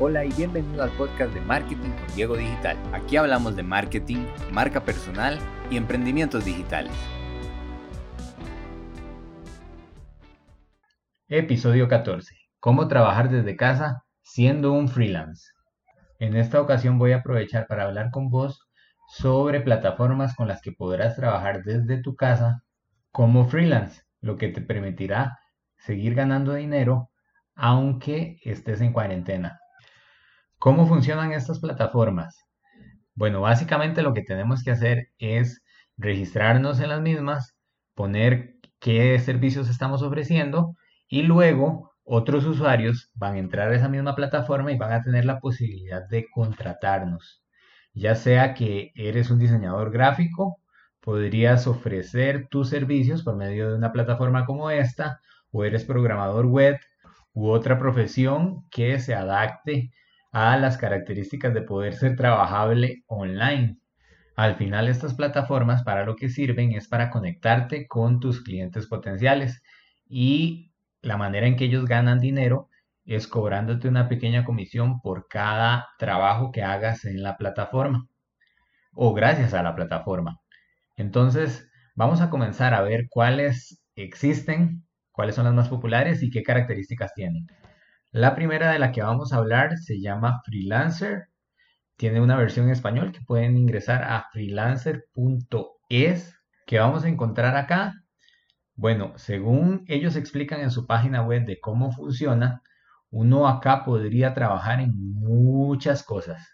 Hola y bienvenido al podcast de Marketing con Diego Digital. Aquí hablamos de marketing, marca personal y emprendimientos digitales. Episodio 14. Cómo trabajar desde casa siendo un freelance. En esta ocasión voy a aprovechar para hablar con vos sobre plataformas con las que podrás trabajar desde tu casa como freelance, lo que te permitirá seguir ganando dinero aunque estés en cuarentena. ¿Cómo funcionan estas plataformas? Bueno, básicamente lo que tenemos que hacer es registrarnos en las mismas, poner qué servicios estamos ofreciendo y luego otros usuarios van a entrar a esa misma plataforma y van a tener la posibilidad de contratarnos. Ya sea que eres un diseñador gráfico, podrías ofrecer tus servicios por medio de una plataforma como esta, o eres programador web u otra profesión que se adapte a las características de poder ser trabajable online. Al final estas plataformas para lo que sirven es para conectarte con tus clientes potenciales y la manera en que ellos ganan dinero es cobrándote una pequeña comisión por cada trabajo que hagas en la plataforma o gracias a la plataforma. Entonces, vamos a comenzar a ver cuáles existen, cuáles son las más populares y qué características tienen. La primera de la que vamos a hablar se llama Freelancer. Tiene una versión en español que pueden ingresar a freelancer.es. ¿Qué vamos a encontrar acá? Bueno, según ellos explican en su página web de cómo funciona, uno acá podría trabajar en muchas cosas.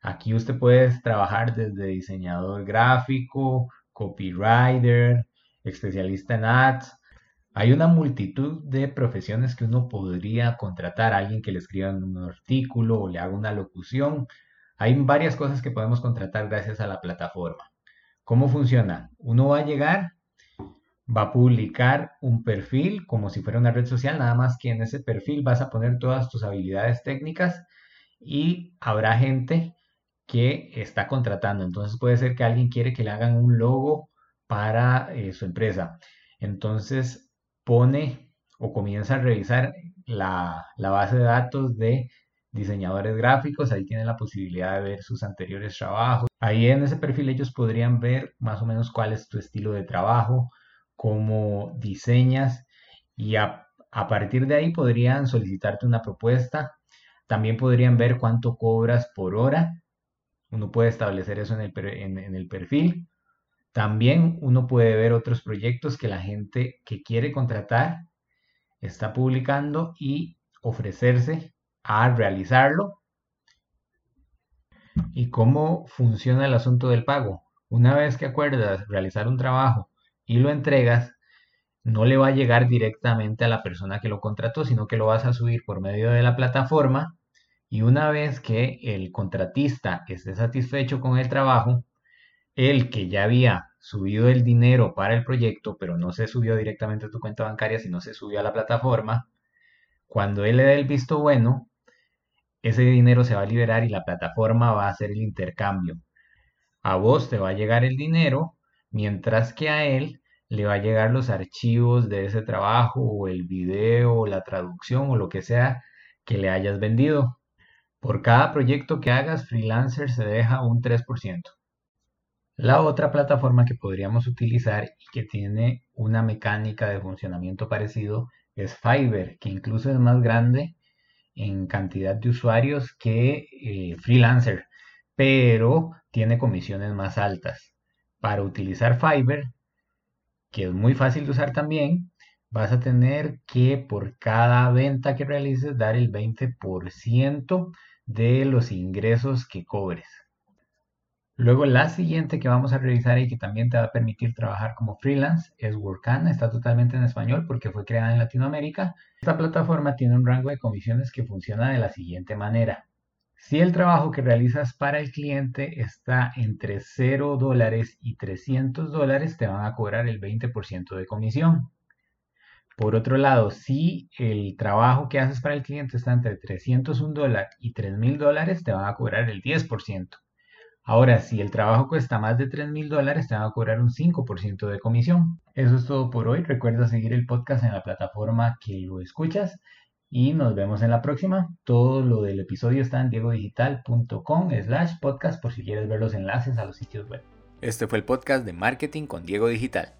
Aquí usted puede trabajar desde diseñador gráfico, copywriter, especialista en ads, hay una multitud de profesiones que uno podría contratar a alguien que le escriba un artículo o le haga una locución. Hay varias cosas que podemos contratar gracias a la plataforma. ¿Cómo funciona? Uno va a llegar, va a publicar un perfil como si fuera una red social, nada más que en ese perfil vas a poner todas tus habilidades técnicas y habrá gente que está contratando. Entonces puede ser que alguien quiere que le hagan un logo para eh, su empresa. Entonces pone o comienza a revisar la, base de datos de diseñadores gráficos, ahí tienen la posibilidad de ver sus anteriores trabajos. Ahí en ese perfil ellos podrían ver más o menos cuál es tu estilo de trabajo, cómo diseñas y a, partir de ahí podrían solicitarte una propuesta. También podrían ver cuánto cobras por hora. Uno puede establecer eso en el, en el perfil. También uno puede ver otros proyectos que la gente que quiere contratar está publicando y ofrecerse a realizarlo. ¿Y cómo funciona el asunto del pago? Una vez que acuerdas realizar un trabajo y lo entregas, no le va a llegar directamente a la persona que lo contrató, sino que lo vas a subir por medio de la plataforma y una vez que el contratista esté satisfecho con el trabajo, el que ya había subido el dinero para el proyecto, pero no se subió directamente a tu cuenta bancaria, sino se subió a la plataforma, cuando él le dé el visto bueno, ese dinero se va a liberar y la plataforma va a hacer el intercambio. A vos te va a llegar el dinero, mientras que a él le va a llegar los archivos de ese trabajo o el video o la traducción o lo que sea que le hayas vendido. Por cada proyecto que hagas, Freelancer se deja un 3%. La otra plataforma que podríamos utilizar y que tiene una mecánica de funcionamiento parecido es Fiverr, que incluso es más grande en cantidad de usuarios que eh, Freelancer, pero tiene comisiones más altas. Para utilizar Fiverr, que es muy fácil de usar también, vas a tener que por cada venta que realices dar el 20% de los ingresos que cobres. Luego la siguiente que vamos a revisar y que también te va a permitir trabajar como freelance es Workana. Está totalmente en español porque fue creada en Latinoamérica. Esta plataforma tiene un rango de comisiones que funciona de la siguiente manera. Si el trabajo que realizas para el cliente está entre 0 dólares y 300 dólares, te van a cobrar el 20% de comisión. Por otro lado, si el trabajo que haces para el cliente está entre 301 dólares y 3000 dólares, te van a cobrar el 10%. Ahora, si el trabajo cuesta más de 3 mil dólares, te van a cobrar un 5% de comisión. Eso es todo por hoy. Recuerda seguir el podcast en la plataforma que lo escuchas y nos vemos en la próxima. Todo lo del episodio está en diegodigital.com slash podcast por si quieres ver los enlaces a los sitios web. Este fue el podcast de Marketing con Diego Digital.